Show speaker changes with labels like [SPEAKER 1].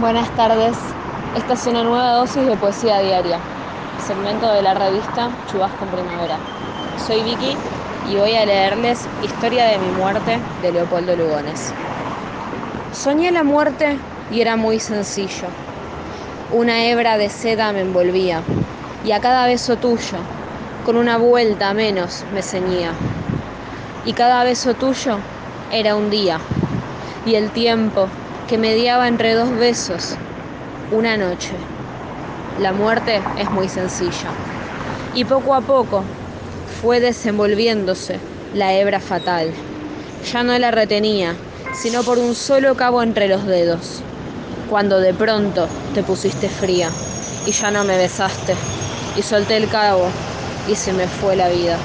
[SPEAKER 1] Buenas tardes. Esta es una nueva dosis de poesía diaria, segmento de la revista Chubasco en Primavera. Soy Vicky y voy a leerles Historia de mi muerte de Leopoldo Lugones. Soñé la muerte y era muy sencillo. Una hebra de seda me envolvía y a cada beso tuyo, con una vuelta menos, me ceñía. Y cada beso tuyo era un día y el tiempo que mediaba entre dos besos, una noche. La muerte es muy sencilla. Y poco a poco fue desenvolviéndose la hebra fatal. Ya no la retenía, sino por un solo cabo entre los dedos. Cuando de pronto te pusiste fría y ya no me besaste. Y solté el cabo y se me fue la vida.